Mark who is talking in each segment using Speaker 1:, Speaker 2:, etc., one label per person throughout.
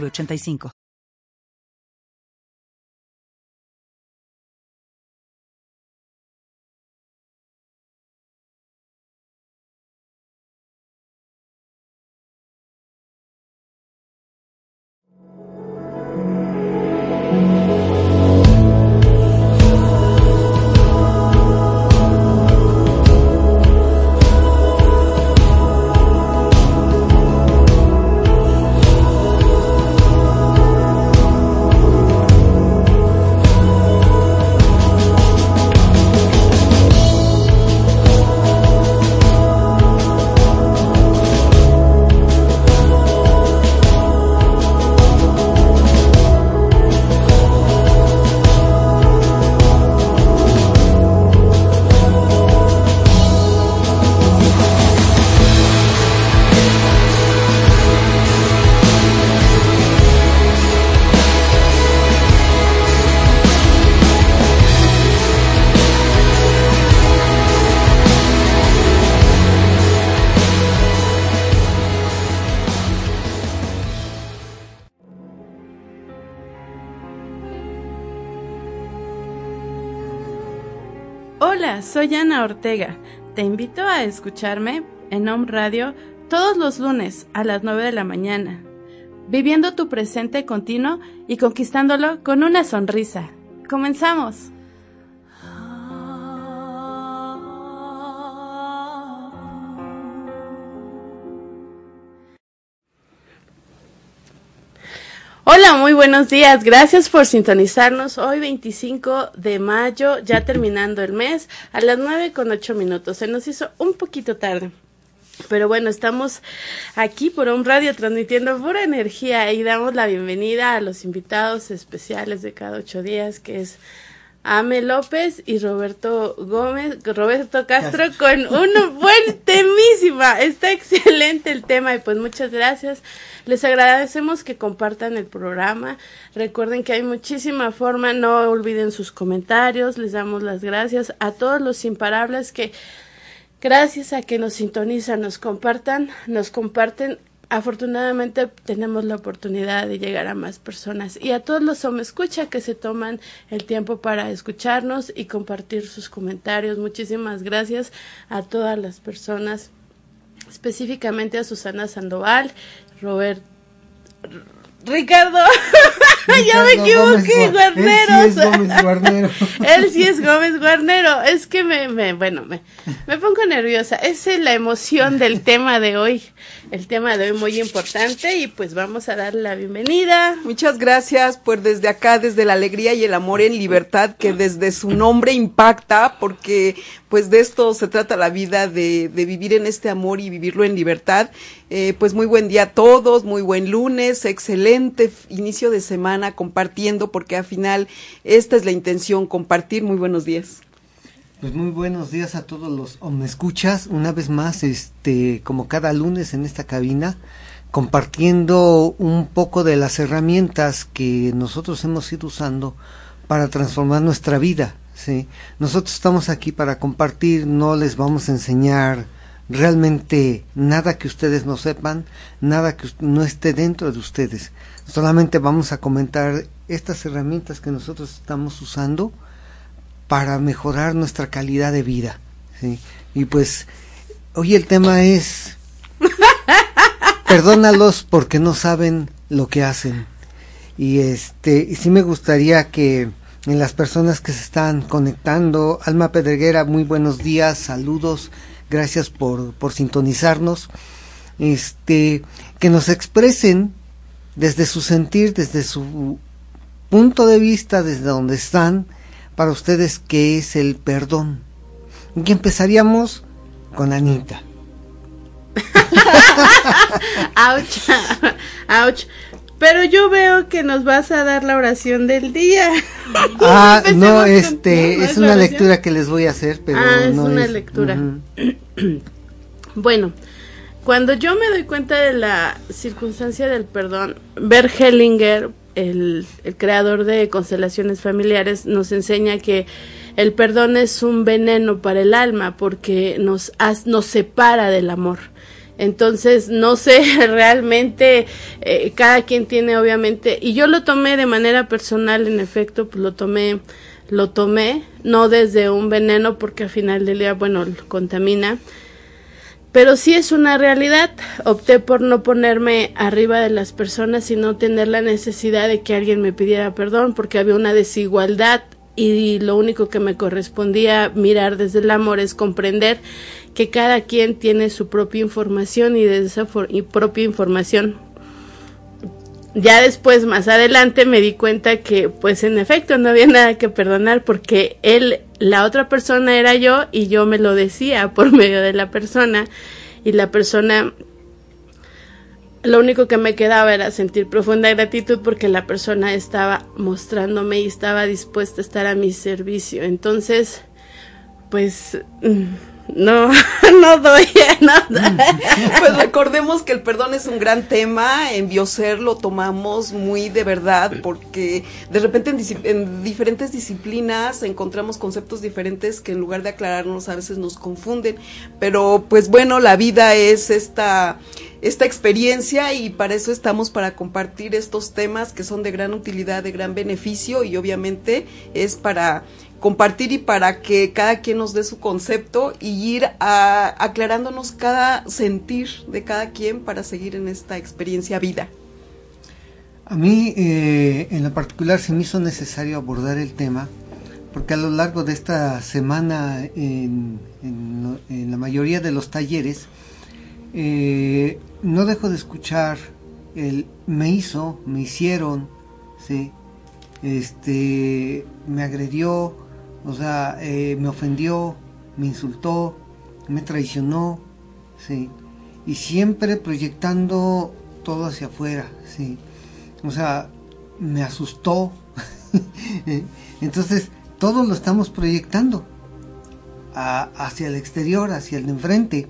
Speaker 1: 906985.
Speaker 2: Soy Ana Ortega. Te invito a escucharme en Home Radio todos los lunes a las 9 de la mañana, viviendo tu presente continuo y conquistándolo con una sonrisa. Comenzamos. Hola, muy buenos días. Gracias por sintonizarnos hoy 25 de mayo, ya terminando el mes, a las 9 con 8 minutos. Se nos hizo un poquito tarde. Pero bueno, estamos aquí por un radio transmitiendo pura energía y damos la bienvenida a los invitados especiales de cada ocho días, que es Ame López y Roberto Gómez, Roberto Castro con un buen temísima. Está excelente el tema y pues muchas gracias. Les agradecemos que compartan el programa. Recuerden que hay muchísima forma, no olviden sus comentarios. Les damos las gracias a todos los imparables que gracias a que nos sintonizan, nos compartan, nos comparten afortunadamente tenemos la oportunidad de llegar a más personas y a todos los me escucha que se toman el tiempo para escucharnos y compartir sus comentarios. Muchísimas gracias a todas las personas, específicamente a Susana Sandoval, Robert Ricardo, ya me equivoqué, Guarneros.
Speaker 3: Él sí es Gómez Guarnero.
Speaker 2: Él sí es Gómez Guarnero. Es que me, me bueno, me, me pongo nerviosa. Esa es la emoción del tema de hoy. El tema de hoy muy importante y pues vamos a darle la bienvenida.
Speaker 4: Muchas gracias, pues desde acá, desde la alegría y el amor en libertad, que desde su nombre impacta, porque pues de esto se trata la vida, de, de vivir en este amor y vivirlo en libertad. Eh, pues muy buen día a todos, muy buen lunes, excelente inicio de semana compartiendo, porque al final esta es la intención, compartir. Muy buenos días.
Speaker 3: Pues muy buenos días a todos los me escuchas una vez más este como cada lunes en esta cabina compartiendo un poco de las herramientas que nosotros hemos ido usando para transformar nuestra vida, sí. Nosotros estamos aquí para compartir, no les vamos a enseñar realmente nada que ustedes no sepan, nada que no esté dentro de ustedes. Solamente vamos a comentar estas herramientas que nosotros estamos usando para mejorar nuestra calidad de vida. ¿sí? Y pues hoy el tema es perdónalos porque no saben lo que hacen. Y este, y sí me gustaría que en las personas que se están conectando, Alma Pedreguera, muy buenos días, saludos, gracias por, por sintonizarnos. Este, que nos expresen desde su sentir, desde su punto de vista, desde donde están, para ustedes qué es el perdón. Y empezaríamos con Anita.
Speaker 2: Ouch. Ouch. Pero yo veo que nos vas a dar la oración del día.
Speaker 3: Ah, no, este, es una lectura que les voy a hacer, pero
Speaker 2: ah, es
Speaker 3: no
Speaker 2: una lectura. bueno, cuando yo me doy cuenta de la circunstancia del perdón, Bert Hellinger, el, el creador de constelaciones familiares, nos enseña que el perdón es un veneno para el alma porque nos, nos separa del amor. Entonces, no sé, realmente eh, cada quien tiene obviamente, y yo lo tomé de manera personal, en efecto, pues lo tomé, lo tomé, no desde un veneno porque al final del día, bueno, contamina, pero sí es una realidad. Opté por no ponerme arriba de las personas y no tener la necesidad de que alguien me pidiera perdón porque había una desigualdad y lo único que me correspondía mirar desde el amor es comprender que cada quien tiene su propia información y de esa propia información ya después más adelante me di cuenta que pues en efecto no había nada que perdonar porque él la otra persona era yo y yo me lo decía por medio de la persona y la persona lo único que me quedaba era sentir profunda gratitud porque la persona estaba mostrándome y estaba dispuesta a estar a mi servicio. Entonces, pues mm, no, no doy nada.
Speaker 4: Pues recordemos que el perdón es un gran tema, en Bioser lo tomamos muy de verdad porque de repente en, diferentes disciplinas encontramos conceptos diferentes que en lugar de aclararnos a veces nos confunden, pero pues bueno, la vida es esta esta experiencia y para eso estamos para compartir estos temas que son de gran utilidad, de gran beneficio y obviamente es para compartir y para que cada quien nos dé su concepto y ir aclarándonos cada sentir de cada quien para seguir en esta experiencia vida.
Speaker 3: A mí eh, en lo particular se me hizo necesario abordar el tema porque a lo largo de esta semana en, la mayoría de los talleres eh, no dejo de escuchar el me hizo, me hicieron, ¿sí? este, me agredió, o sea, eh, me ofendió, me insultó, me traicionó, sí. Y siempre proyectando todo hacia afuera, sí. O sea, me asustó. Entonces, todo lo estamos proyectando hacia el exterior, hacia el de enfrente.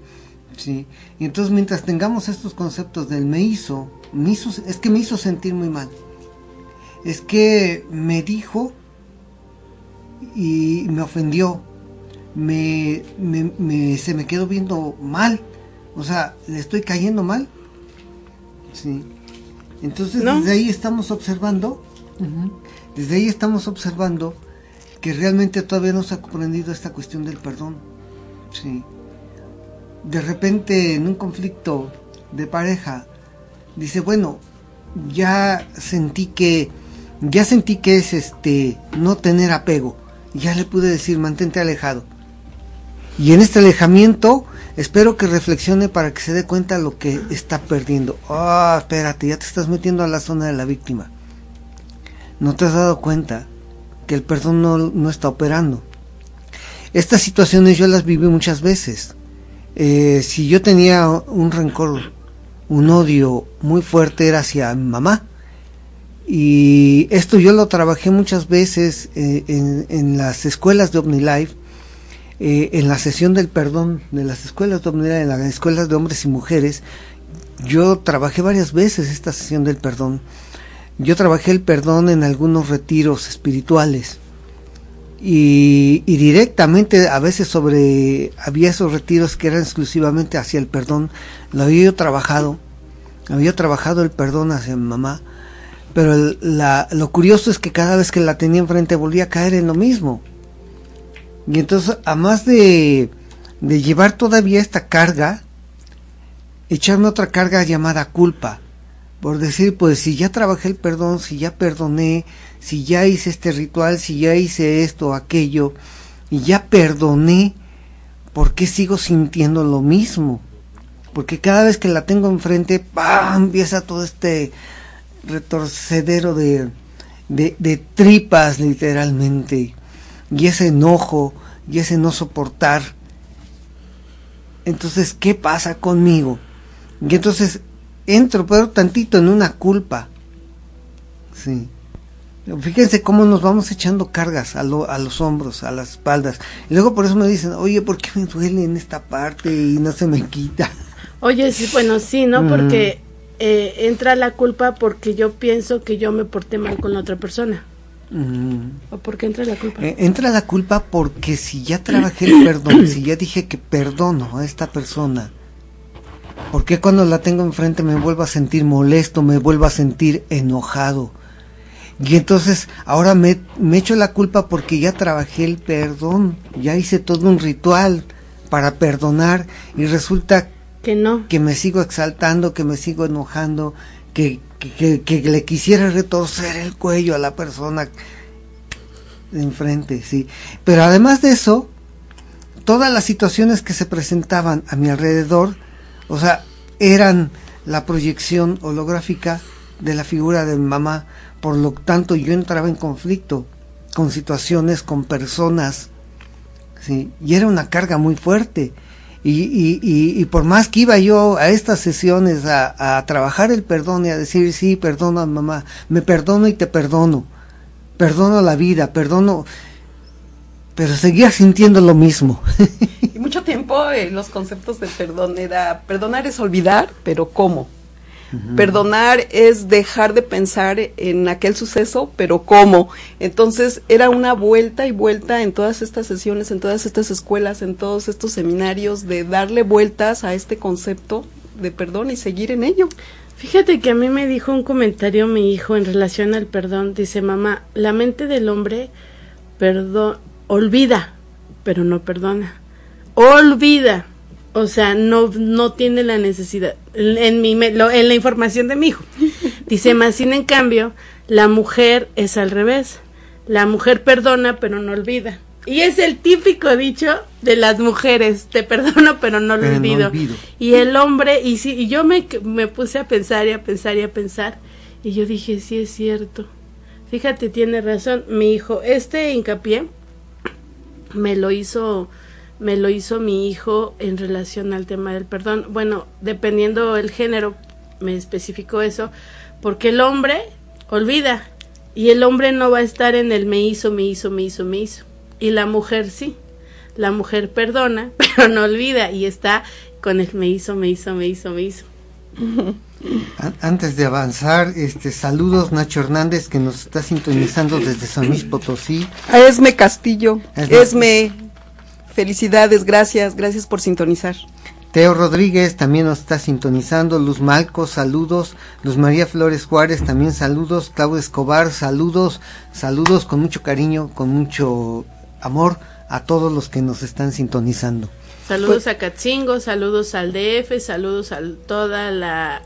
Speaker 3: ¿sí? Y entonces mientras tengamos estos conceptos del me hizo, me hizo, es que me hizo sentir muy mal. Es que me dijo y me ofendió, me, me, se me quedó viendo mal, o sea, le estoy cayendo mal. Sí. Entonces desde ahí estamos observando, desde ahí estamos observando que realmente todavía no se ha comprendido esta cuestión del perdón. Sí. De repente en un conflicto de pareja, dice, bueno, ya sentí que, ya sentí que es este, no tener apego ya le pude decir, mantente alejado. Y en este alejamiento espero que reflexione para que se dé cuenta lo que está perdiendo. Ah, espérate, ya te estás metiendo a la zona de la víctima. No te has dado cuenta que el perdón no, no está operando. Estas situaciones yo las viví muchas veces. Eh, si yo tenía un rencor, un odio muy fuerte era hacia mi mamá, y esto yo lo trabajé muchas veces eh, en, las escuelas de OmniLife, eh, en la sesión del perdón de las escuelas de OmniLife, en las escuelas de hombres y mujeres. Yo trabajé varias veces esta sesión del perdón. Yo trabajé el perdón en algunos retiros espirituales. Y, directamente a veces sobre había esos retiros que eran exclusivamente hacia el perdón lo había yo trabajado había trabajado el perdón hacia mi mamá pero la, lo curioso es que cada vez que la tenía enfrente volvía a caer en lo mismo. Y entonces, a más de, de llevar todavía esta carga, echarme otra carga llamada culpa. Por decir, pues si ya trabajé el perdón, si ya perdoné, si ya hice este ritual, si ya hice esto o aquello, y ya perdoné, ¿por qué sigo sintiendo lo mismo? Porque cada vez que la tengo enfrente, ¡pam! empieza todo este retorcedero de, de, tripas literalmente, y ese enojo, y ese no soportar. Entonces, ¿qué pasa conmigo? Y entonces entro pero tantito en una culpa, Sí. Fíjense cómo nos vamos echando cargas a, a los hombros, a las espaldas. Y luego por eso me dicen, oye, ¿por qué me duele en esta parte y no se me quita?
Speaker 2: Oye, sí, bueno, sí, ¿no? Porque eh, entra la culpa porque yo pienso que yo me porté mal con la otra persona. ¿O por qué entra la culpa?
Speaker 3: Eh, entra la culpa porque si ya trabajé el perdón, si ya dije que perdono a esta persona, ¿por qué cuando la tengo enfrente me vuelvo a sentir molesto, me vuelvo a sentir enojado? Y entonces ahora me, me echo la culpa porque ya trabajé el perdón, ya hice todo un ritual para perdonar y resulta
Speaker 2: que no.
Speaker 3: Que me sigo exaltando, que me sigo enojando, que, que, que, le quisiera retorcer el cuello a la persona enfrente, sí. Pero además de eso, todas las situaciones que se presentaban a mi alrededor, o sea, eran la proyección holográfica de la figura de mi mamá, por lo tanto yo entraba en conflicto con situaciones, con personas, ¿sí? y era una carga muy fuerte. Y, y, y, por más que iba yo a estas sesiones a, a, trabajar el perdón y a decir, sí, perdono mamá, me perdono y te perdono, perdono la vida, perdono, pero seguía sintiendo lo mismo.
Speaker 4: y mucho tiempo eh, los conceptos de perdón era, perdonar es olvidar, pero ¿cómo? Perdonar es dejar de pensar en aquel suceso, pero ¿cómo? Entonces era una vuelta y vuelta en todas estas sesiones, en todas estas escuelas, en todos estos seminarios, de darle vueltas a este concepto de perdón y seguir en ello.
Speaker 2: Fíjate que a mí me dijo un comentario mi hijo en relación al perdón. Dice, mamá, la mente del hombre perdón, olvida, pero no perdona. Olvida, o sea, no, no tiene la necesidad. En, mi, en la información de mi hijo. Dice, más sin en cambio, la mujer es al revés. La mujer perdona, pero no olvida. Y es el típico dicho de las mujeres, te perdono, pero no lo olvido. Y el hombre, y, sí, y yo me, me puse a pensar y a pensar y a pensar, y yo dije, sí es cierto. Fíjate, tiene razón, mi hijo, este hincapié me lo hizo me lo hizo mi hijo en relación al tema del perdón. Bueno, dependiendo el género, me especificó eso, porque el hombre olvida y el hombre no va a estar en el me hizo, me hizo, me hizo, me hizo. Y la mujer sí. La mujer perdona, pero no olvida y está con el me hizo, me hizo, me hizo, me hizo.
Speaker 3: Antes de avanzar, este saludos Nacho Hernández que nos está sintonizando desde San Luis Potosí.
Speaker 4: A Esme Castillo, Esme, Felicidades, gracias, gracias por sintonizar.
Speaker 3: Teo Rodríguez también nos está sintonizando, Luz Malco, saludos, Luz María Flores Juárez también saludos, Claudio Escobar, saludos, saludos con mucho cariño, con mucho amor a todos los que nos están sintonizando.
Speaker 2: Saludos a Catzingo, saludos al DF, saludos a toda la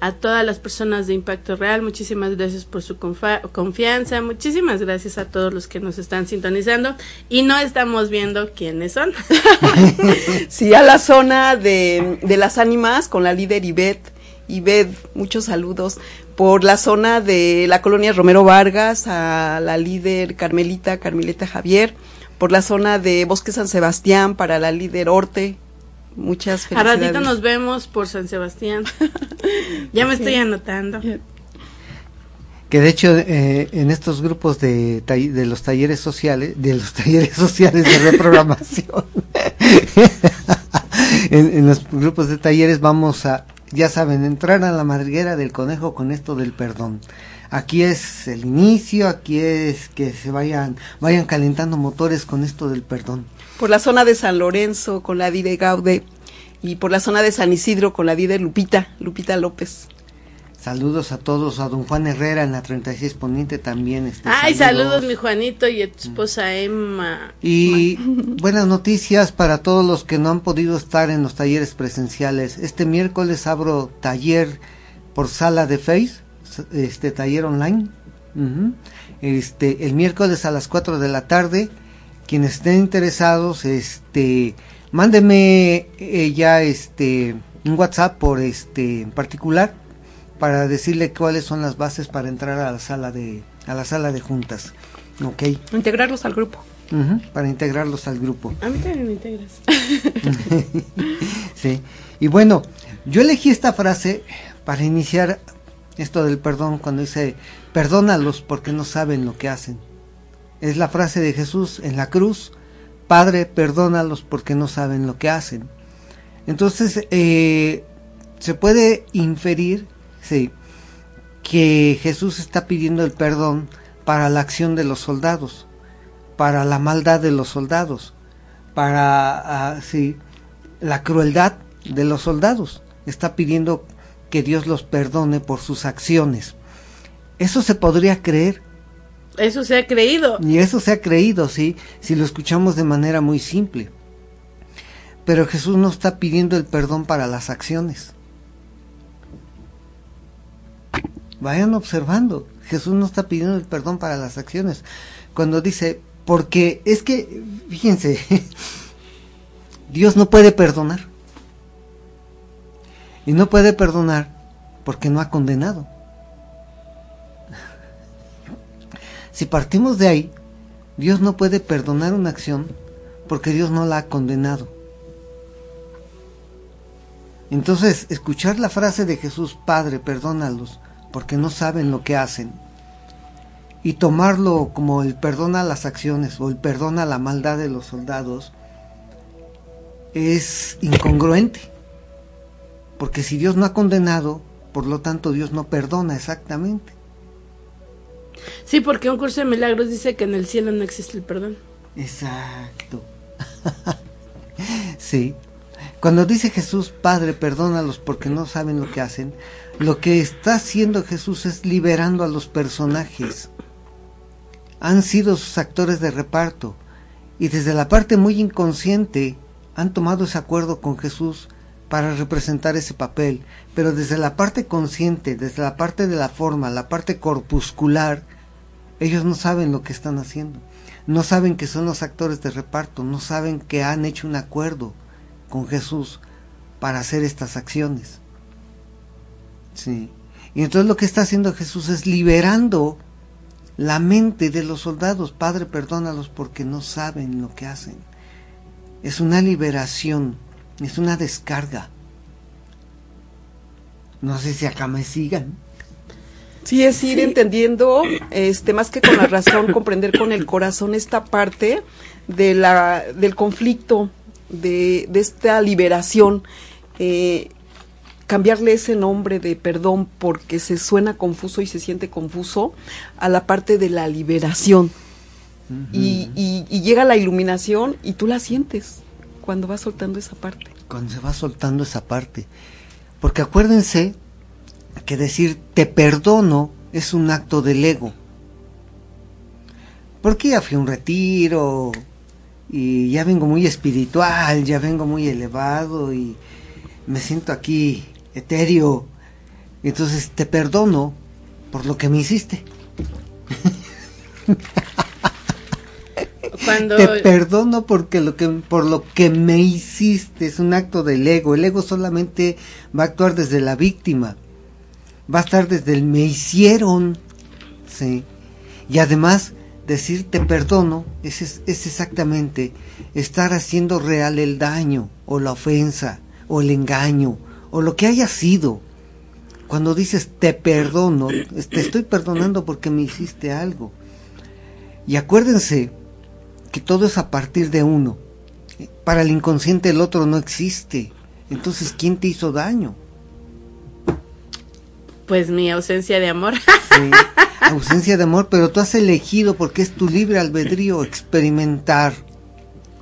Speaker 2: a todas las personas de Impacto Real, muchísimas gracias por su confianza, muchísimas gracias a todos los que nos están sintonizando y no estamos viendo quiénes son.
Speaker 4: sí, a la zona de, de las ánimas con la líder Ivette. Ivette, muchos saludos. Por la zona de la colonia Romero Vargas, a la líder Carmelita, Carmelita Javier. Por la zona de Bosque San Sebastián, para la líder Orte, Muchas felicidades.
Speaker 2: A ratito nos vemos por San Sebastián. ya me estoy anotando.
Speaker 3: Que de hecho eh, en estos grupos de, de los talleres sociales, de los talleres sociales de reprogramación, en, los grupos de talleres vamos a, ya saben, entrar a la madriguera del conejo con esto del perdón aquí es el inicio, aquí es que se vayan, vayan calentando motores con esto del perdón
Speaker 4: por la zona de San Lorenzo con la Dide Gaude y por la zona de San Isidro con la Dide Lupita, Lupita López.
Speaker 3: Saludos a todos, a don Juan Herrera en la 36 Poniente también.
Speaker 2: Este, Ay, saludos. mi Juanito y a tu esposa Emma.
Speaker 3: Y buenas noticias para todos los que no han podido estar en los talleres presenciales. Este miércoles abro taller por sala de Face, este taller online. Este, el miércoles a las 4 de la tarde quienes estén interesados, este, mándeme eh, ya este un WhatsApp por este en particular para decirle cuáles son las bases para entrar a la sala de a la sala de juntas. ¿Ok?
Speaker 4: Integrarlos al grupo.
Speaker 3: para integrarlos al grupo.
Speaker 2: A mí también me integras.
Speaker 3: sí. Y bueno, yo elegí esta frase para iniciar esto del perdón cuando dice, perdónalos porque no saben lo que hacen. Es la frase de Jesús en la cruz, Padre, perdónalos porque no saben lo que hacen. Entonces, eh, se puede inferir, sí, que Jesús está pidiendo el perdón para la acción de los soldados, para la maldad de los soldados, para uh, sí, la crueldad de los soldados. Está pidiendo que Dios los perdone por sus acciones. Eso se podría creer.
Speaker 2: Eso se ha creído.
Speaker 3: Y eso se ha creído, sí, si lo escuchamos de manera muy simple. Pero Jesús no está pidiendo el perdón para las acciones. Vayan observando, Jesús no está pidiendo el perdón para las acciones. Cuando dice, porque es que, fíjense, Dios no puede perdonar. Y no puede perdonar porque no ha condenado. Si partimos de ahí, Dios no puede perdonar una acción porque Dios no la ha condenado. Entonces, escuchar la frase de Jesús, Padre, perdónalos, porque no saben lo que hacen, y tomarlo como el perdón a las acciones o el perdón a la maldad de los soldados, es incongruente. Porque si Dios no ha condenado, por lo tanto Dios no perdona exactamente.
Speaker 2: Sí, porque un curso de milagros dice que en el cielo no existe el perdón.
Speaker 3: Exacto. sí. Cuando dice Jesús, Padre, perdónalos porque no saben lo que hacen, lo que está haciendo Jesús es liberando a los personajes. Han sido sus actores de reparto y desde la parte muy inconsciente han tomado ese acuerdo con Jesús para representar ese papel, pero desde la parte consciente, desde la parte de la forma, la parte corpuscular, ellos no saben lo que están haciendo, no saben que son los actores de reparto, no saben que han hecho un acuerdo con Jesús para hacer estas acciones. Sí. Y entonces lo que está haciendo Jesús es liberando la mente de los soldados. Padre, perdónalos porque no saben lo que hacen. Es una liberación, es una descarga. No sé si acá me sigan.
Speaker 4: Sí, es ir entendiendo, este, más que con la razón, comprender con el corazón esta parte de la, del conflicto, de, de esta liberación. Eh, cambiarle ese nombre de perdón porque se suena confuso y se siente confuso a la parte de la liberación. y, y, llega la iluminación y tú la sientes cuando vas soltando esa parte.
Speaker 3: Cuando se va soltando esa parte. Porque acuérdense que decir te perdono es un acto del ego. Porque ya fui a un retiro y ya vengo muy espiritual, ya vengo muy elevado y me siento aquí etéreo. Entonces te perdono por lo que me hiciste. Te perdono porque lo que por lo que me hiciste es un acto del ego. El ego solamente va a actuar desde la víctima. Va a estar desde el me hicieron. Sí. Y además decir te perdono es, es exactamente estar haciendo real el daño o la ofensa o el engaño o lo que haya sido. Cuando dices te perdono, te estoy perdonando porque me hiciste algo. Y acuérdense que todo es a partir de uno. Para el inconsciente el otro no existe. Entonces, ¿quién te hizo daño?
Speaker 2: Pues mi ausencia de amor.
Speaker 3: Sí, ausencia de amor, pero tú has elegido porque es tu libre albedrío experimentar.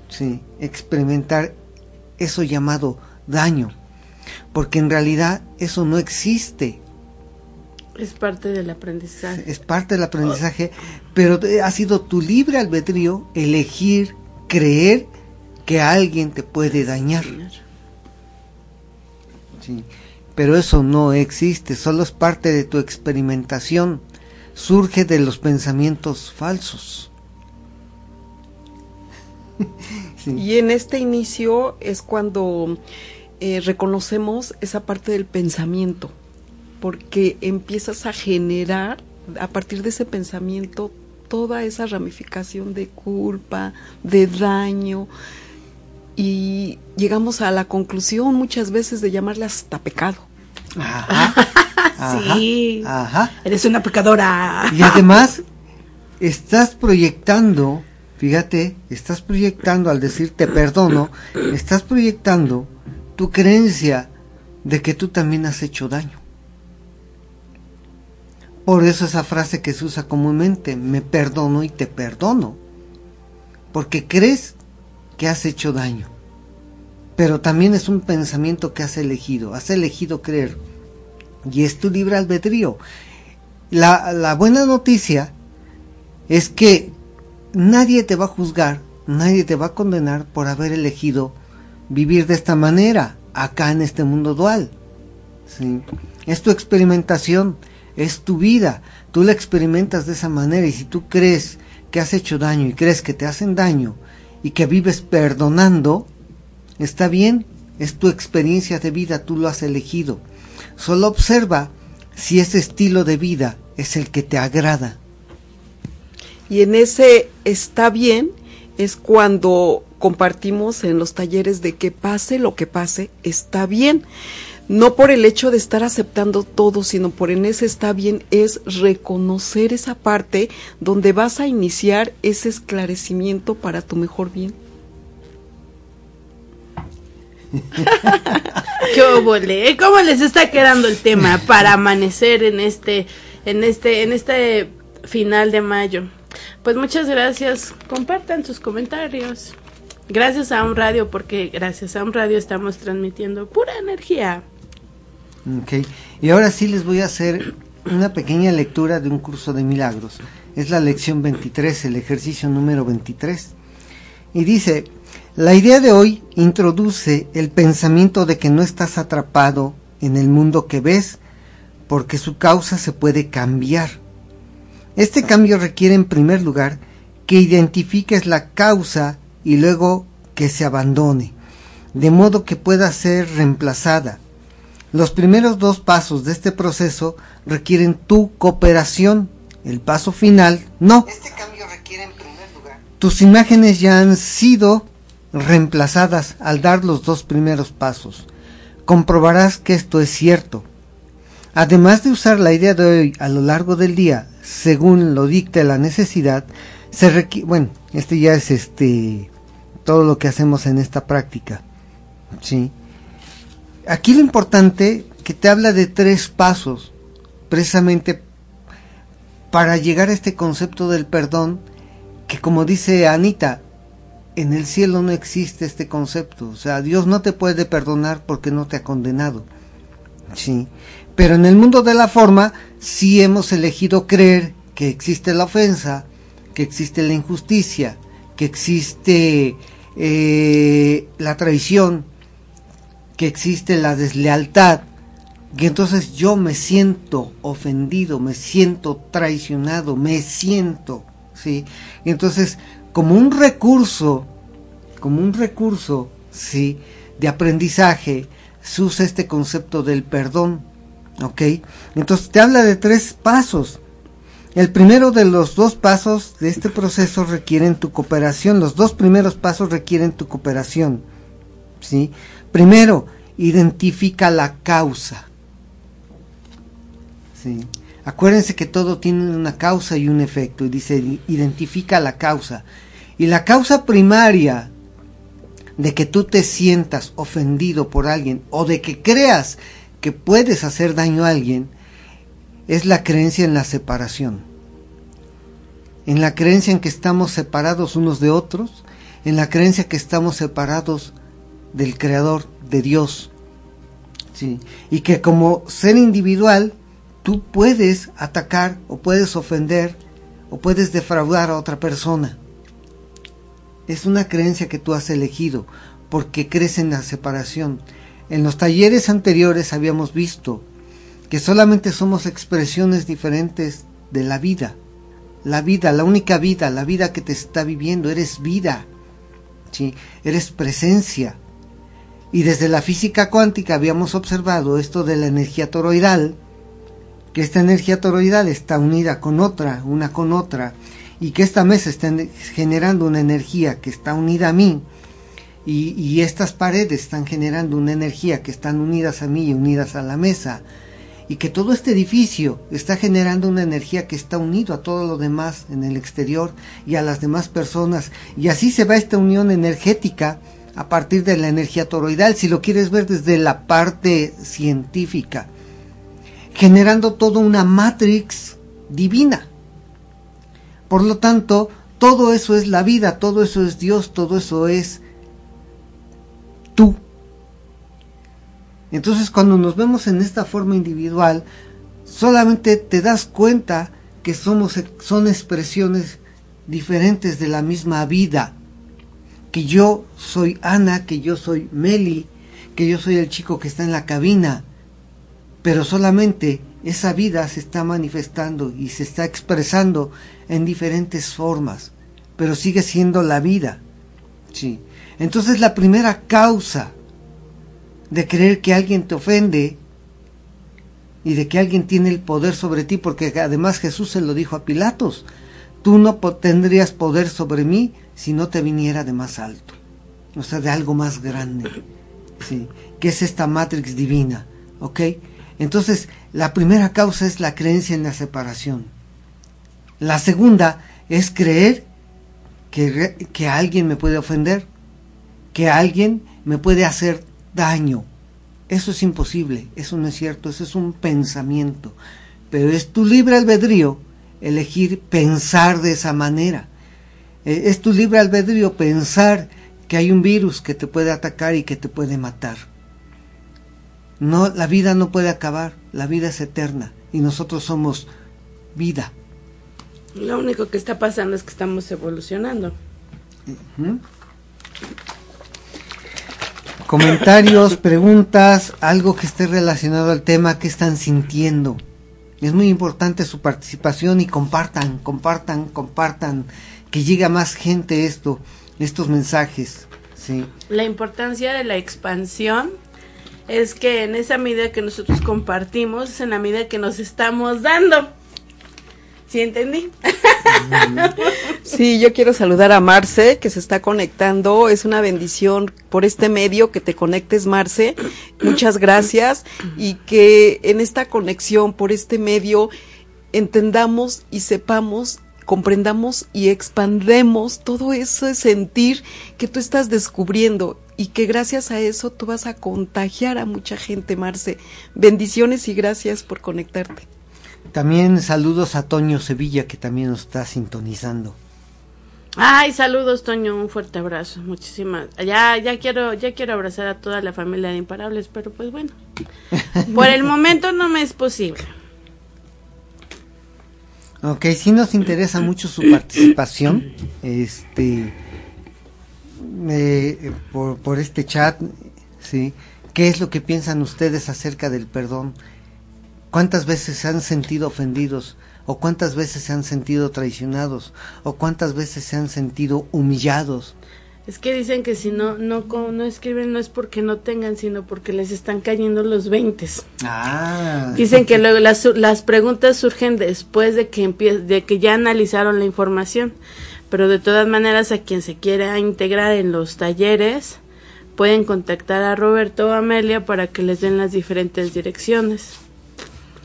Speaker 3: Sí, experimentar eso llamado daño porque en realidad eso no existe.
Speaker 2: Es parte del aprendizaje.
Speaker 3: Es parte del aprendizaje, pero ha sido tu libre albedrío elegir creer que alguien te puede dañar. Sí, pero eso no existe, solo es parte de tu experimentación, surge de los pensamientos falsos.
Speaker 4: Y en este inicio es cuando eh, reconocemos esa parte del pensamiento, porque empiezas a generar a partir de ese pensamiento toda esa ramificación de culpa, de daño, y llegamos a la conclusión muchas veces de llamarle hasta pecado.
Speaker 2: sí. Ajá. Eres una pecadora.
Speaker 3: Y además, estás proyectando, fíjate, estás proyectando al decir te perdono, estás proyectando tu creencia de que tú también has hecho daño. Por eso esa frase que se usa comúnmente, me perdono y te perdono. Porque crees que has hecho daño. Pero también es un pensamiento que has elegido. Has elegido creer. Y es tu libre albedrío. La, la buena noticia es que nadie te va a juzgar, nadie te va a condenar por haber elegido vivir de esta manera, acá en este mundo dual. ¿sí? Es tu experimentación es tu vida, tú la experimentas de esa manera y si tú crees que has hecho daño y crees que te hacen daño y que vives perdonando, está bien, es tu experiencia de vida, tú lo has elegido. Solo observa si ese estilo de vida es el que te agrada.
Speaker 4: Y en ese está bien es cuando compartimos en los talleres de que pase lo que pase, está bien no por el hecho de estar aceptando todo, sino por en ese está bien, es reconocer esa parte donde vas a iniciar ese esclarecimiento para tu mejor bien.
Speaker 2: ¿Qué ¿Cómo les está quedando el tema para amanecer en este, en este, en este final de mayo? Pues muchas gracias. Compartan sus comentarios. Gracias a un radio, porque gracias a un radio estamos transmitiendo pura energía.
Speaker 3: Y ahora sí les voy a hacer una pequeña lectura de un curso de milagros. Es la lección 23, el ejercicio número 23. Y dice, la idea de hoy introduce el pensamiento de que no estás atrapado en el mundo que ves, porque su causa se puede cambiar. Este cambio requiere en primer lugar que identifiques la causa y luego que se abandone, de modo que pueda ser reemplazada los primeros dos pasos de este proceso requieren tu cooperación. El paso final, no. Este cambio requiere en primer lugar. Tus imágenes ya han sido reemplazadas al dar los dos primeros pasos. Comprobarás que esto es cierto. Además de usar la idea de hoy a lo largo del día, según lo dicte la necesidad, se requiere, bueno, este ya es este todo lo que hacemos en esta práctica. ¿Sí? Aquí lo importante que te habla de tres pasos, precisamente para llegar a este concepto del perdón, que como dice Anita, en el cielo no existe este concepto, o sea, Dios no te puede perdonar porque no te ha condenado. Sí, pero en el mundo de la forma sí hemos elegido creer que existe la ofensa, que existe la injusticia, que existe eh, la traición, que existe la deslealtad, que entonces yo me siento ofendido, me siento traicionado, me siento, ¿sí? Y entonces, como un recurso, como un recurso, ¿sí? De aprendizaje, se usa este concepto del perdón, ¿ok? Entonces te habla de tres pasos. El primero de los dos pasos de este proceso requieren tu cooperación. Los dos primeros pasos requieren tu cooperación, ¿sí? Primero, identifica la causa. ¿Sí? Acuérdense que todo tiene una causa y un efecto. Y dice, identifica la causa. Y la causa primaria de que tú te sientas ofendido por alguien o de que creas que puedes hacer daño a alguien es la creencia en la separación. En la creencia en que estamos separados unos de otros, en la creencia que estamos separados del Creador, de Dios. ¿sí? Y que como ser individual, tú puedes atacar o puedes ofender o puedes defraudar a otra persona. Es una creencia que tú has elegido porque crees en la separación. En los talleres anteriores habíamos visto que solamente somos expresiones diferentes de la vida. La vida, la única vida, la vida que te está viviendo, eres vida. ¿sí? Eres presencia. Y desde la física cuántica habíamos observado esto de la energía toroidal, que esta energía toroidal está unida con otra, una con otra, y que esta mesa está generando una energía que está unida a mí, y, estas paredes están generando una energía que están unidas a mí y unidas a la mesa, y que todo este edificio está generando una energía que está unido a todo lo demás en el exterior y a las demás personas. Y así se va esta unión energética a partir de la energía toroidal si lo quieres ver desde la parte científica generando toda una matrix divina por lo tanto todo eso es la vida todo eso es Dios todo eso es tú entonces cuando nos vemos en esta forma individual, solamente te das cuenta que somos, son expresiones diferentes de la misma vida. Que yo soy Ana, que yo soy Meli, que yo soy el chico que está en la cabina. Pero solamente esa vida se está manifestando y se está expresando en diferentes formas. Pero sigue siendo la vida. Sí. Entonces la primera causa de creer que alguien te ofende y de que alguien tiene el poder sobre ti, porque además Jesús se lo dijo a Pilatos, tú no tendrías poder sobre mí si no te viniera de más alto, o sea, de algo más grande, ¿sí? que es esta matrix divina, ¿ok? Entonces, la primera causa es la creencia en la separación. La segunda es creer que, que alguien me puede ofender, que alguien me puede hacer daño. Eso es imposible, eso no es cierto, eso es un pensamiento. Pero es tu libre albedrío elegir pensar de esa manera. Eh, es tu libre albedrío pensar que hay un virus que te puede atacar y que te puede matar. No, la vida no puede acabar, la vida es eterna y nosotros somos vida.
Speaker 2: Lo único que está pasando es que estamos evolucionando.
Speaker 3: Comentarios, preguntas, algo que esté relacionado al tema, que están sintiendo. Es muy importante su participación y compartan, compartan, compartan, que llegue a más gente esto, estos mensajes. Sí.
Speaker 2: La importancia de la expansión es que en esa medida que nosotros compartimos, es en la medida que nos estamos dando. ¿Sí entendí?
Speaker 4: Sí, yo quiero saludar a Marce, que se está conectando. Es una bendición por este medio que te conectes, Marce. Muchas gracias. Y que en esta conexión por este medio entendamos y sepamos comprendamos y expandemos todo ese sentir que tú estás descubriendo y que gracias a eso tú vas a contagiar a mucha gente, Marce. Bendiciones y gracias por conectarte.
Speaker 3: También saludos a Toño Sevilla que también nos está sintonizando.
Speaker 2: Ay, saludos Toño, un fuerte abrazo, muchísimas. Ya ya quiero ya quiero abrazar a toda la familia de Imparables, pero pues bueno. Por el momento no me es posible.
Speaker 3: Ok, sí nos interesa mucho su participación, este, eh, por, por este chat, sí. ¿Qué es lo que piensan ustedes acerca del perdón? ¿Cuántas veces se han sentido ofendidos? ¿O cuántas veces se han sentido traicionados? ¿O cuántas veces se han sentido humillados?
Speaker 2: Es que dicen que si no no no escriben no es porque no tengan, sino porque les están cayendo los veintes.
Speaker 3: Ah.
Speaker 2: Dicen que luego las, las preguntas surgen después de que de que ya analizaron la información, pero de todas maneras a quien se quiera integrar en los talleres pueden contactar a Roberto o Amelia para que les den las diferentes direcciones.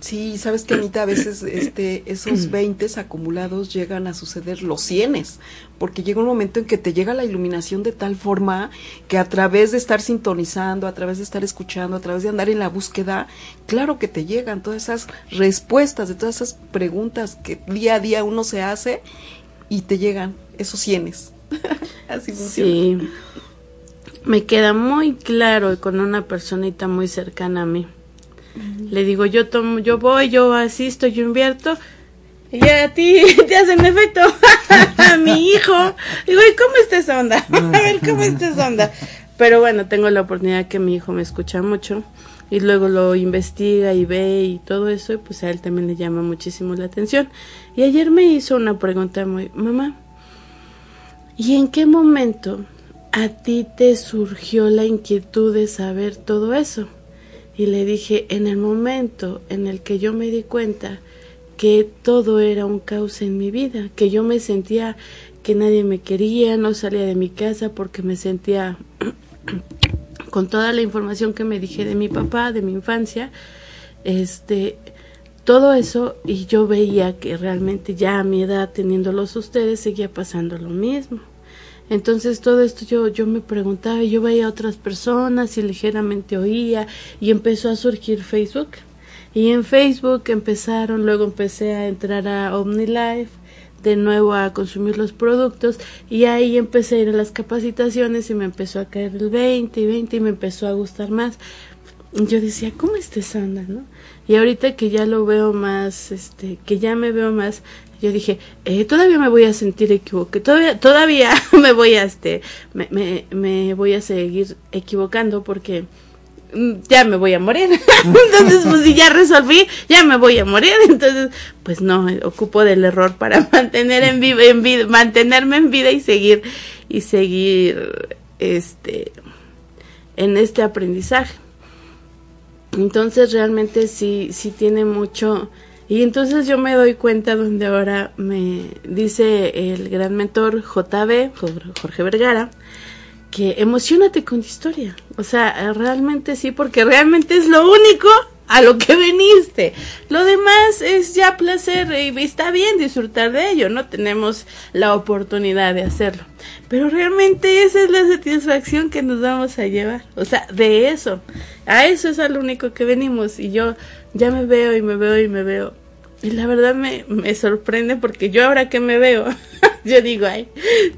Speaker 4: Sí, sabes que Anita, a veces este, esos 20 acumulados llegan a suceder los cienes, porque llega un momento en que te llega la iluminación de tal forma que a través de estar sintonizando, a través de estar escuchando, a través de andar en la búsqueda, claro que te llegan todas esas respuestas de todas esas preguntas que día a día uno se hace y te llegan esos cienes. Así funciona.
Speaker 2: Sí. Me queda muy claro con una personita muy cercana a mí le digo, yo tomo, yo voy, yo asisto, yo invierto. Y a ti te hacen efecto. a mi hijo. Digo, ¿y cómo está esa onda? a ver, ¿cómo está onda? Pero bueno, tengo la oportunidad que mi hijo me escucha mucho y luego lo investiga y ve y todo eso, y pues a él también le llama muchísimo la atención. Y ayer me hizo una pregunta muy, mamá, ¿y en qué momento a ti te surgió la inquietud de saber todo eso? Y le dije, en el momento en el que yo me di cuenta que todo era un caos en mi vida, que yo me sentía que nadie me quería, no salía de mi casa porque me sentía con toda la información que me dije de mi papá, de mi infancia, este, todo eso y yo veía que realmente ya a mi edad teniéndolos ustedes seguía pasando lo mismo. Entonces todo esto yo, yo me preguntaba, yo veía a otras personas y ligeramente oía y empezó a surgir Facebook. Y en Facebook empezaron, luego empecé a entrar a OmniLife, de nuevo a consumir los productos y ahí empecé a ir a las capacitaciones y me empezó a caer el 20 y 20 y me empezó a gustar más. Yo decía, ¿cómo este Sandra, no? Y ahorita que ya lo veo más, este, que ya me veo más, yo dije, eh, todavía me voy a sentir equivocado, todavía, todavía me voy a, este, me, me, me voy a seguir equivocando porque mm, ya me voy a morir. Entonces, pues si ya resolví, ya me voy a morir. Entonces, pues no, ocupo del error para mantener en vida, mantenerme en vida y seguir, y seguir, este, en este aprendizaje. Entonces, realmente sí, sí tiene mucho, y entonces yo me doy cuenta donde ahora me dice el gran mentor JB, Jorge Vergara, que emocionate con historia. O sea, realmente sí, porque realmente es lo único a lo que veniste. Lo demás es ya placer y está bien disfrutar de ello, ¿no? Tenemos la oportunidad de hacerlo. Pero realmente esa es la satisfacción que nos vamos a llevar. O sea, de eso. A eso es a único que venimos. Y yo ya me veo y me veo y me veo y la verdad me, me sorprende porque yo ahora que me veo, yo digo, ay,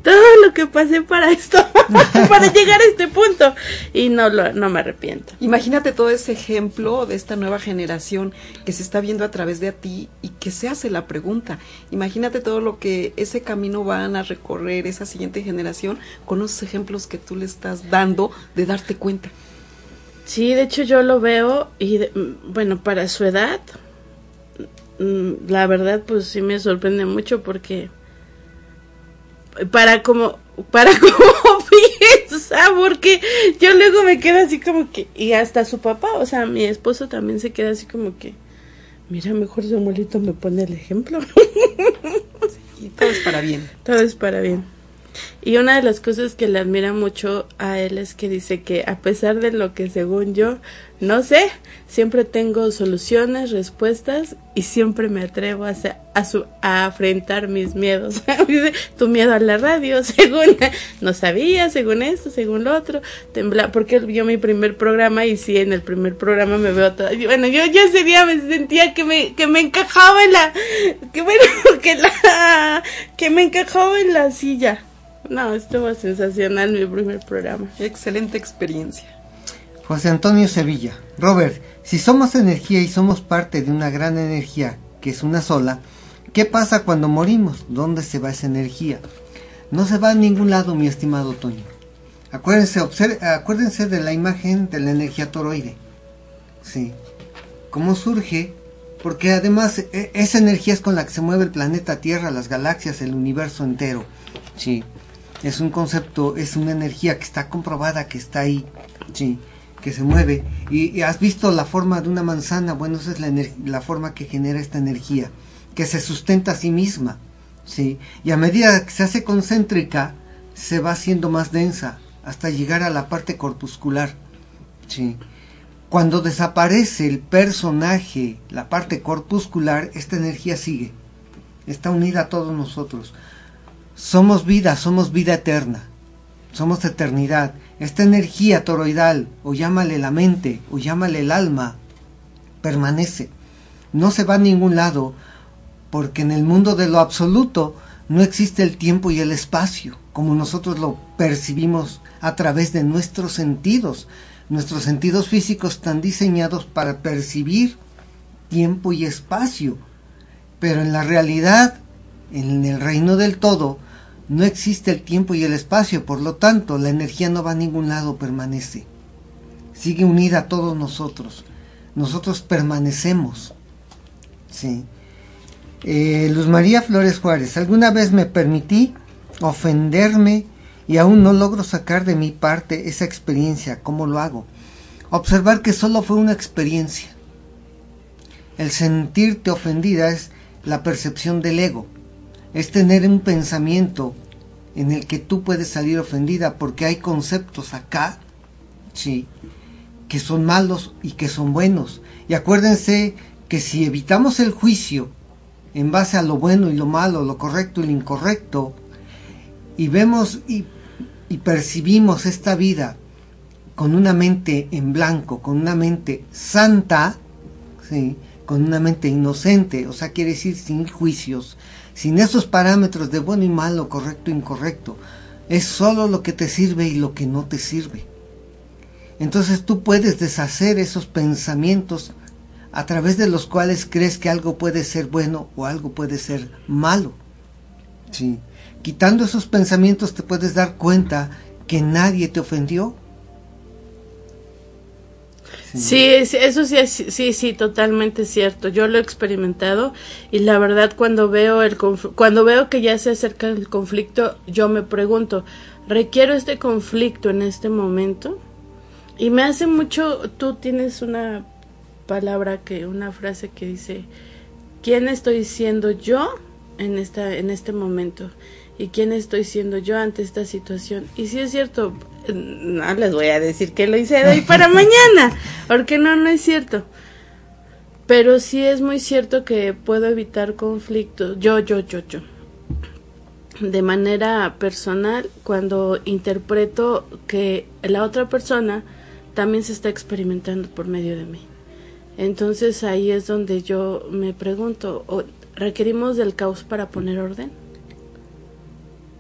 Speaker 2: todo lo que pasé para esto, para llegar a este punto. Y no, lo, no me arrepiento.
Speaker 4: Imagínate todo ese ejemplo de esta nueva generación que se está viendo a través de a ti y que se hace la pregunta. Imagínate todo lo que ese camino van a recorrer esa siguiente generación con esos ejemplos que tú le estás dando de darte cuenta.
Speaker 2: Sí, de hecho yo lo veo y bueno, para su edad, Mm, la verdad pues sí me sorprende mucho porque para como para como piensa porque yo luego me quedo así como que y hasta su papá o sea mi esposo también se queda así como que mira mejor su abuelito me pone el ejemplo
Speaker 4: y todo es para bien.
Speaker 2: Todo es para bien. Y una de las cosas que le admira mucho a él es que dice que a pesar de lo que según yo no sé, siempre tengo soluciones, respuestas y siempre me atrevo a, a, su, a afrontar mis miedos. tu miedo a la radio, según no sabía, según esto, según lo otro, tembla, porque vio mi primer programa y sí, en el primer programa me veo toda, bueno, yo ya ese día me sentía que me, que me encajaba en la, que bueno, que la, que me encajaba en la silla. No, estuvo sensacional mi primer programa.
Speaker 4: Excelente experiencia.
Speaker 3: José Antonio Sevilla. Robert, si somos energía y somos parte de una gran energía, que es una sola, ¿qué pasa cuando morimos? ¿Dónde se va esa energía? No se va a ningún lado, mi estimado Toño. Acuérdense, acuérdense de la imagen de la energía toroide. Sí. ¿Cómo surge? Porque además e, esa energía es con la que se mueve el planeta Tierra, las galaxias, el universo entero. Sí es un concepto, es una energía que está comprobada, que está ahí, sí, que se mueve. Y, has visto la forma de una manzana, bueno, esa es la, la forma que genera esta energía, que se sustenta a sí misma, sí. Y a medida que se hace concéntrica, se va haciendo más densa, hasta llegar a la parte corpuscular, sí. Cuando desaparece el personaje, la parte corpuscular, esta energía sigue, está unida a todos nosotros somos vida, somos vida eterna, somos eternidad. Esta energía toroidal, o llámale la mente, o llámale el alma, permanece. No se va a ningún lado, porque en el mundo de lo absoluto no existe el tiempo y el espacio, como nosotros lo percibimos a través de nuestros sentidos. Nuestros sentidos físicos están diseñados para percibir tiempo y espacio, pero en la realidad en el reino del todo no existe el tiempo y el espacio, por lo tanto la energía no va a ningún lado, permanece. Sigue unida a todos nosotros. Nosotros permanecemos. Sí. Eh, Luz María Flores Juárez, alguna vez me permití ofenderme y aún no logro sacar de mi parte esa experiencia. ¿Cómo lo hago? Observar que solo fue una experiencia. El sentirte ofendida es la percepción del ego es tener un pensamiento en el que tú puedes salir ofendida porque hay conceptos acá, sí, que son malos y que son buenos. Y acuérdense que si evitamos el juicio en base a lo bueno y lo malo, lo correcto y lo incorrecto, y vemos y, percibimos esta vida con una mente en blanco, con una mente santa, ¿sí? con una mente inocente, o sea, quiere decir sin juicios, sin esos parámetros de bueno y malo, correcto e incorrecto. Es solo lo que te sirve y lo que no te sirve. Entonces tú puedes deshacer esos pensamientos a través de los cuales crees que algo puede ser bueno o algo puede ser malo. Sí. Quitando esos pensamientos te puedes dar cuenta que nadie te ofendió,
Speaker 2: Sí, eso sí, sí, sí, totalmente cierto. Yo lo he experimentado y la verdad cuando veo el cuando veo que ya se acerca el conflicto, yo me pregunto, ¿requiero este conflicto en este momento? Y me hace mucho, tú tienes una palabra que una frase que dice, ¿quién estoy siendo yo en esta en este momento? ¿Y quién estoy siendo yo ante esta situación? Y sí es cierto, no les voy a decir que lo hice de hoy para mañana, porque no, no es cierto. Pero sí es muy cierto que puedo evitar conflictos, yo, yo, yo, yo, de manera personal cuando interpreto que la otra persona también se está experimentando por medio de mí. Entonces ahí es donde yo me pregunto, ¿requerimos del caos para poner orden?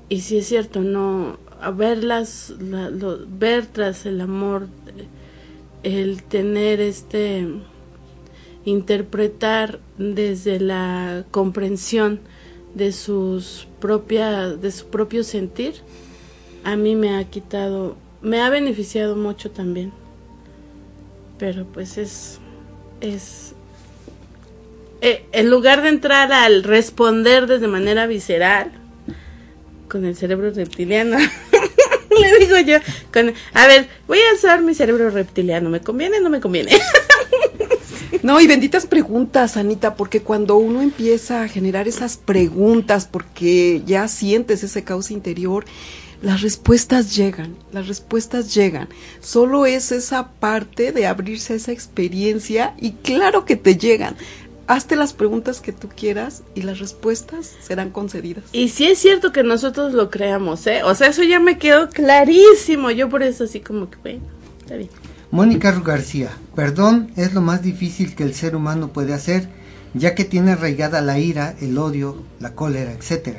Speaker 2: Y si es cierto, no, a verlas, ver tras el amor, el tener este, interpretar desde la comprensión de sus propias, de su propio sentir, a mí me ha quitado, me ha beneficiado mucho también. Pero pues es, es, eh, en lugar de entrar al responder desde manera visceral, con el cerebro reptiliano. Le digo yo, a ver, voy a usar mi cerebro reptiliano, ¿me conviene o no me conviene?
Speaker 4: No, y benditas preguntas, Anita, porque cuando uno empieza a generar esas preguntas, porque ya sientes ese caos interior, las respuestas llegan, las respuestas llegan. Solo es esa parte de abrirse a esa experiencia y claro que te llegan hazte las preguntas que tú quieras y las respuestas serán concedidas.
Speaker 2: Y si es cierto que nosotros lo creamos, ¿eh? O sea, eso ya me quedó clarísimo. Yo por eso así como que, bueno, está bien.
Speaker 3: Mónica García, perdón es lo más difícil que el ser humano puede hacer, ya que tiene arraigada la ira, el odio, la cólera, etc.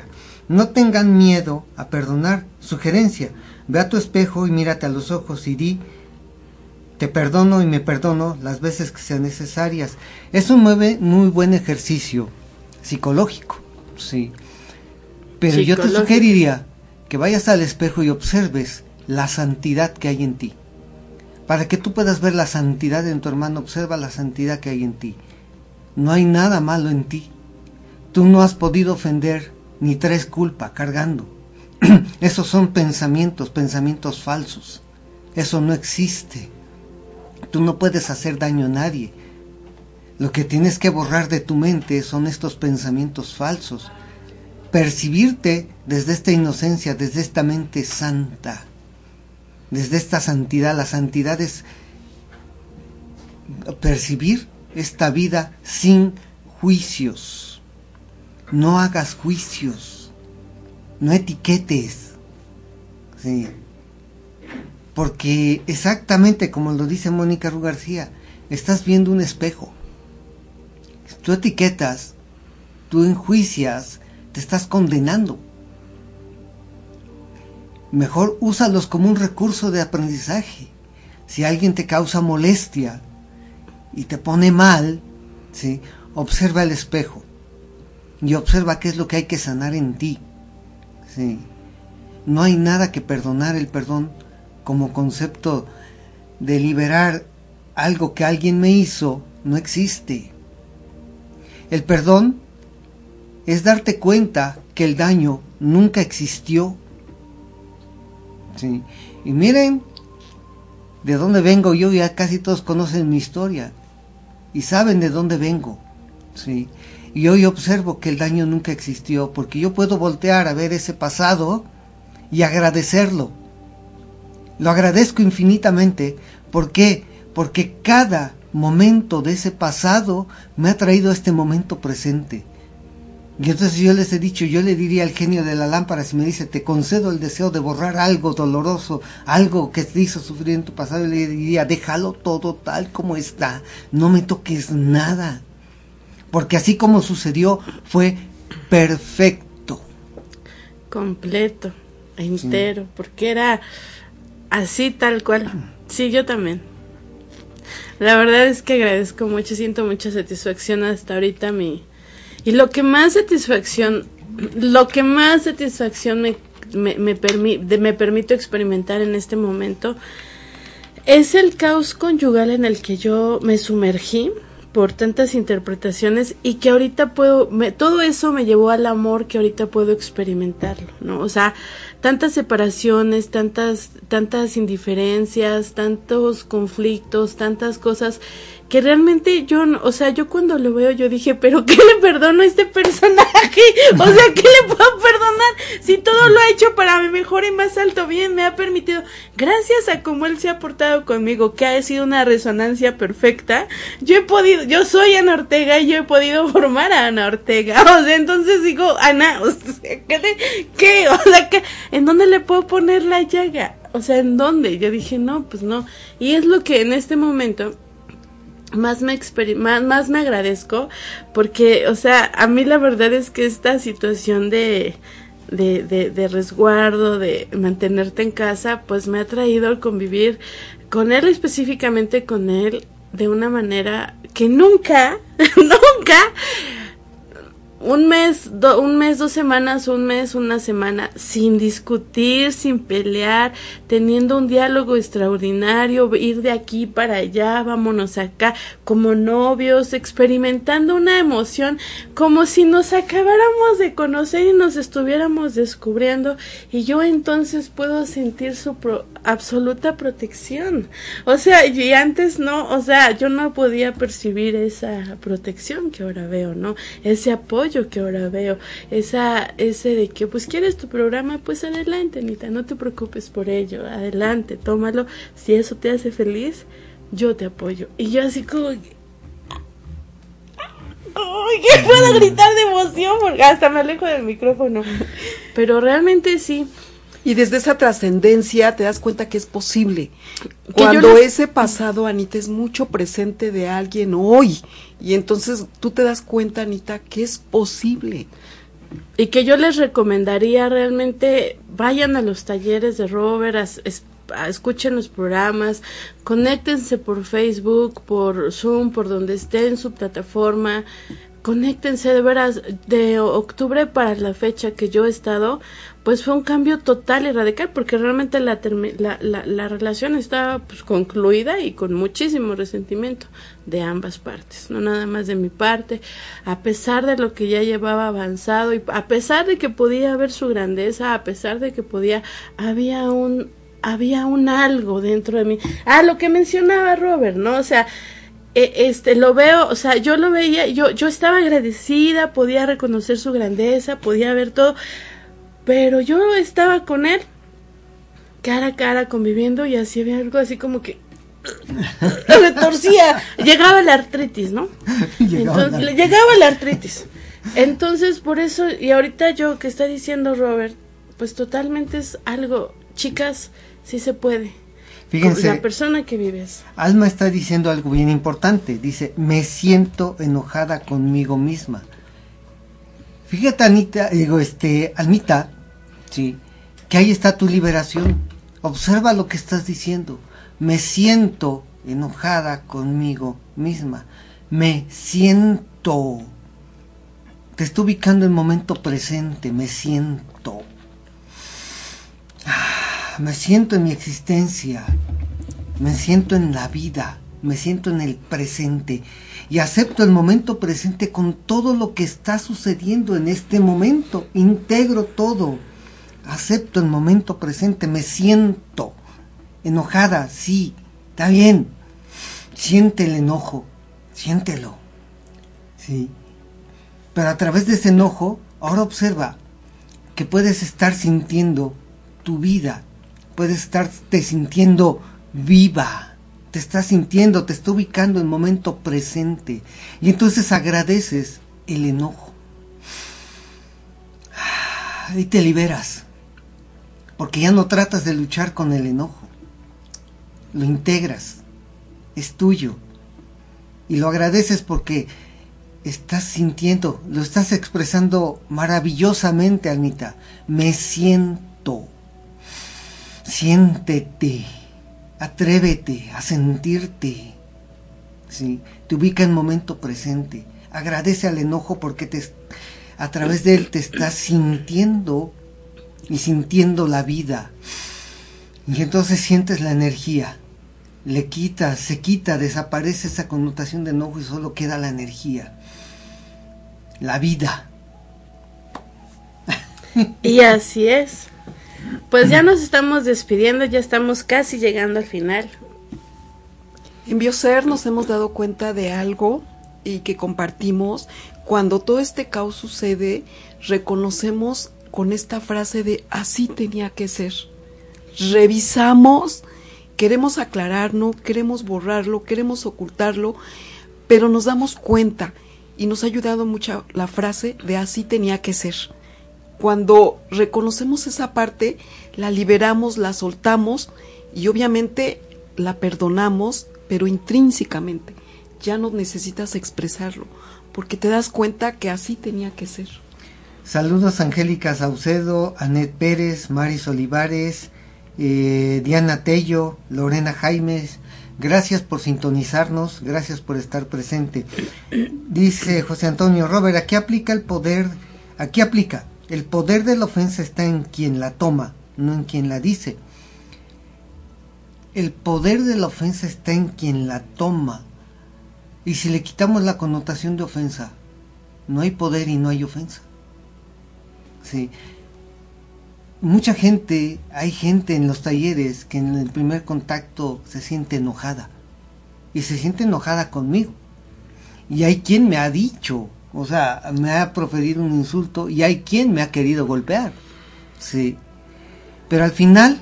Speaker 3: No tengan miedo a perdonar. Sugerencia, ve a tu espejo y mírate a los ojos y di, te perdono y me perdono las veces que sean necesarias. Es un muy, muy buen ejercicio psicológico, sí. Pero yo te sugeriría que vayas al espejo y observes la santidad que hay en ti. Para que tú puedas ver la santidad en tu hermano, observa la santidad que hay en ti. No hay nada malo en ti. Tú no has podido ofender ni traes culpa cargando. Esos son pensamientos, pensamientos falsos. Eso no existe. Tú no puedes hacer daño a nadie. Lo que tienes que borrar de tu mente son estos pensamientos falsos. Percibirte desde esta inocencia, desde esta mente santa, desde esta santidad. La santidad es percibir esta vida sin juicios. No hagas juicios. No etiquetes. Sí. Porque exactamente como lo dice Mónica Ru García, estás viendo un espejo. Tú etiquetas, tú enjuicias, te estás condenando. Mejor úsalos como un recurso de aprendizaje. Si alguien te causa molestia y te pone mal, ¿sí? observa el espejo y observa qué es lo que hay que sanar en ti. ¿sí? No hay nada que perdonar, el perdón como concepto de liberar algo que alguien me hizo no existe. El perdón es darte cuenta que el daño nunca existió. ¿Sí? Y miren de dónde vengo yo, ya casi todos conocen mi historia y saben de dónde vengo. ¿sí? Y hoy observo que el daño nunca existió porque yo puedo voltear a ver ese pasado y agradecerlo lo agradezco infinitamente. ¿Por qué? porque cada momento de ese pasado me ha traído a este momento presente. Y entonces yo les he dicho, yo le diría al genio de la lámpara, si me dice, te concedo el deseo de borrar algo doloroso, algo que te hizo sufrir en tu pasado, le diría, déjalo todo tal como está, no me toques nada. Porque así como sucedió, fue perfecto.
Speaker 2: Completo, entero, porque era así tal cual. Sí, yo también. La verdad es que agradezco mucho, siento mucha satisfacción hasta ahorita mi... Y lo que más satisfacción, lo que más satisfacción me, me, me, me permito experimentar en este momento es el caos conyugal en el que yo me sumergí por tantas interpretaciones y que ahorita puedo, me, todo eso me llevó al amor que ahorita puedo experimentarlo, ¿no? O sea, tantas separaciones, tantas, tantas indiferencias, tantos conflictos, tantas cosas que realmente yo, o sea, yo cuando lo veo yo dije, pero ¿qué le perdono a este personaje? O sea, ¿qué le puedo perdonar si todo lo ha hecho para mi mejor y más alto bien? Me ha permitido, gracias a cómo él se ha portado conmigo, que ha sido una resonancia perfecta, yo he podido, yo soy Ana Ortega y yo he podido formar a Ana Ortega. O sea, entonces digo, Ana, o sea, ¿qué? qué? O sea, ¿qué? ¿en dónde le puedo poner la llaga? O sea, ¿en dónde? Yo dije, no, pues no. Y es lo que en este momento más me más, más me agradezco porque, o sea, a mí la verdad es que esta situación de, de, de, de, resguardo, de mantenerte en casa, pues me ha traído al convivir con él, específicamente con él, de una manera que nunca, nunca un mes, un mes, dos semanas, un mes, una semana, sin discutir, sin pelear, teniendo un diálogo extraordinario, ir de aquí para allá, vámonos acá, como novios, experimentando una emoción, como si nos acabáramos de conocer y nos estuviéramos descubriendo, y yo entonces puedo sentir su absoluta protección. O sea, y antes no, o sea, yo no podía percibir esa protección que ahora veo, ¿no? Ese apoyo que ahora veo, esa, ese de que pues quieres tu programa, pues adelante, Anita, no te preocupes por ello, adelante, tómalo, si eso te hace feliz, yo te apoyo. Y yo así como ¡Ay, que puedo gritar de emoción! Porque hasta me alejo del micrófono. Pero realmente sí.
Speaker 4: Y desde esa trascendencia te das cuenta que es posible. Cuando ese pasado, Anita, es mucho presente de alguien hoy. Y entonces tú te das cuenta, Anita, que es posible.
Speaker 2: Y que yo les recomendaría realmente, vayan a los talleres de Robert, escuchen los programas, conéctense por Facebook, por Zoom, por donde esté en su plataforma, conéctense de veras, de octubre para la fecha que yo he estado, pues fue un cambio total y radical porque realmente la, la, la, relación estaba pues, concluida y con muchísimo resentimiento de ambas partes, no nada más de mi parte, a pesar de lo que ya llevaba avanzado y a pesar de que podía ver su grandeza, a pesar de que podía, había un, había un algo dentro de mí. Ah, lo que mencionaba Robert, ¿no? O sea, este lo veo, o sea, yo lo veía, yo yo estaba agradecida, podía reconocer su grandeza, podía ver todo, pero yo estaba con él cara a cara conviviendo y así había algo así como que me torcía, llegaba la artritis, ¿no? Entonces, le llegaba la artritis. Entonces, por eso, y ahorita yo que está diciendo Robert, pues totalmente es algo, chicas, sí se puede. Fíjense, la persona que vives.
Speaker 3: Alma está diciendo algo bien importante, dice, me siento enojada conmigo misma. Fíjate, Anita, digo, este, Almita, sí, que ahí está tu liberación. Observa lo que estás diciendo. Me siento enojada conmigo misma. Me siento. Te estoy ubicando en momento presente. Me siento. Ah, me siento en mi existencia. Me siento en la vida. Me siento en el presente y acepto el momento presente con todo lo que está sucediendo en este momento. Integro todo. Acepto el momento presente. Me siento enojada, sí, está bien. Siente el enojo, siéntelo. Sí. Pero a través de ese enojo, ahora observa que puedes estar sintiendo tu vida, puedes estarte sintiendo viva te está sintiendo, te está ubicando en momento presente. Y entonces agradeces el enojo. Y te liberas. Porque ya no tratas de luchar con el enojo. Lo integras. Es tuyo. Y lo agradeces porque estás sintiendo, lo estás expresando maravillosamente, Almita. Me siento. Siéntete. Atrévete a sentirte. ¿sí? Te ubica en momento presente. Agradece al enojo porque te, a través de él te estás sintiendo y sintiendo la vida. Y entonces sientes la energía. Le quita, se quita, desaparece esa connotación de enojo y solo queda la energía. La vida.
Speaker 2: Y así es. Pues ya nos estamos despidiendo, ya estamos casi llegando al final.
Speaker 4: En Bioser nos hemos dado cuenta de algo y que compartimos. Cuando todo este caos sucede, reconocemos con esta frase de así tenía que ser. Revisamos, queremos aclararlo, queremos borrarlo, queremos ocultarlo, pero nos damos cuenta y nos ha ayudado mucho la frase de así tenía que ser. Cuando reconocemos esa parte, la liberamos, la soltamos y obviamente la perdonamos, pero intrínsecamente. Ya no necesitas expresarlo, porque te das cuenta que así tenía que ser.
Speaker 3: Saludos Angélica Saucedo, Anet Pérez, Maris Olivares, eh, Diana Tello, Lorena Jaimes. Gracias por sintonizarnos, gracias por estar presente. Dice José Antonio Robert, aquí aplica el poder, aquí aplica, el poder de la ofensa está en quien la toma, no en quien la dice. El poder de la ofensa está en quien la toma. Y si le quitamos la connotación de ofensa, no hay poder y no hay ofensa. Sí. Mucha gente, hay gente en los talleres que en el primer contacto se siente enojada. Y se siente enojada conmigo. Y hay quien me ha dicho, o sea, me ha proferido un insulto y hay quien me ha querido golpear. Sí. Pero al final,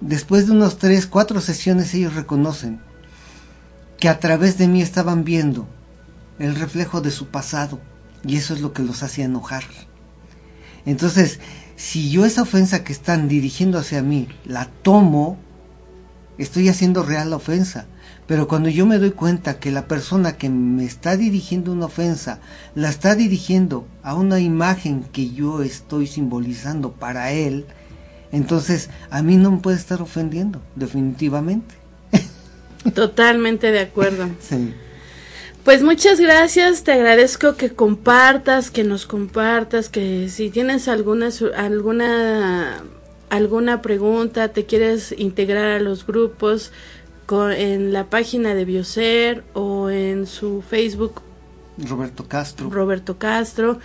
Speaker 3: después de unos tres, cuatro sesiones, ellos reconocen que a través de mí estaban viendo el reflejo de su pasado y eso es lo que los hacía enojar. Entonces, si yo esa ofensa que están dirigiendo hacia mí la tomo, estoy haciendo real la ofensa. Pero cuando yo me doy cuenta que la persona que me está dirigiendo una ofensa la está dirigiendo a una imagen que yo estoy simbolizando para él, entonces a mí no me puede estar ofendiendo, definitivamente.
Speaker 2: Totalmente de acuerdo.
Speaker 3: Sí.
Speaker 2: Pues muchas gracias, te agradezco que compartas, que nos compartas, que si tienes alguna alguna alguna pregunta, te quieres integrar a los grupos con, en la página de Bioser o en su Facebook
Speaker 3: Roberto Castro.
Speaker 2: Roberto Castro.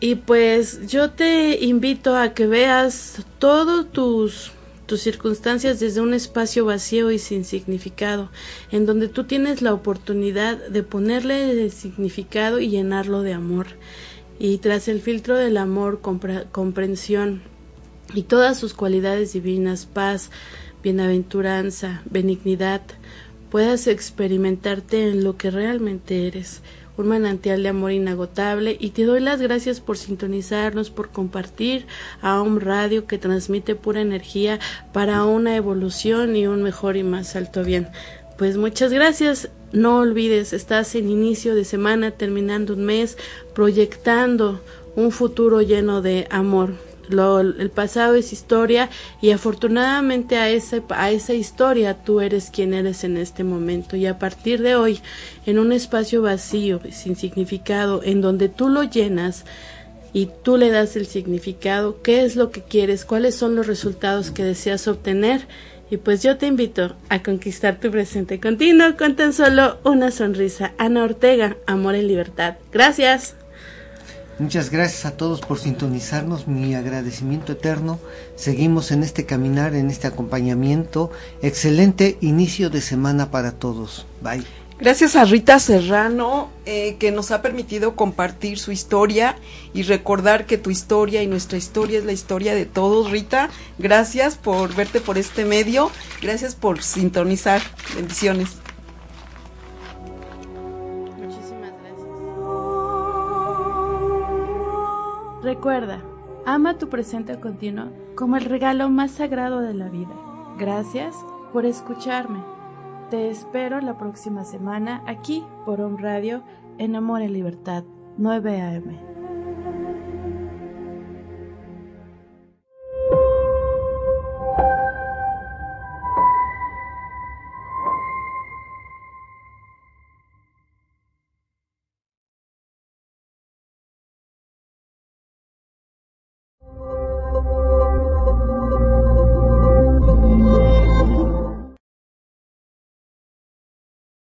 Speaker 2: Y pues yo te invito a que veas todos tus tus circunstancias desde un espacio vacío y sin significado, en donde tú tienes la oportunidad de ponerle significado y llenarlo de amor. Y tras el filtro del amor, comprensión y todas sus cualidades divinas, paz, bienaventuranza, benignidad, puedas experimentarte en lo que realmente eres, un manantial de amor inagotable y te doy las gracias por sintonizarnos, por compartir a un radio que transmite pura energía para una evolución y un mejor y más alto bien. Pues muchas gracias. No olvides, estás en inicio de semana, terminando un mes, proyectando un futuro lleno de amor el pasado es historia y afortunadamente a, ese, a esa historia tú eres quien eres en este momento y a partir de hoy en un espacio vacío, sin significado, en donde tú lo llenas y tú le das el significado, qué es lo que quieres, cuáles son los resultados que deseas obtener y pues yo te invito a conquistar tu presente continuo con tan solo una sonrisa. Ana Ortega, Amor en Libertad. Gracias.
Speaker 3: Muchas gracias a todos por sintonizarnos, mi agradecimiento eterno. Seguimos en este caminar, en este acompañamiento. Excelente inicio de semana para todos. Bye.
Speaker 4: Gracias a Rita Serrano, eh, que nos ha permitido compartir su historia y recordar que tu historia y nuestra historia es la historia de todos. Rita, gracias por verte por este medio, gracias por sintonizar. Bendiciones.
Speaker 2: Recuerda, ama tu presente continuo como el regalo más sagrado de la vida. Gracias por escucharme. Te espero la próxima semana aquí por un radio en Amor y Libertad 9 AM.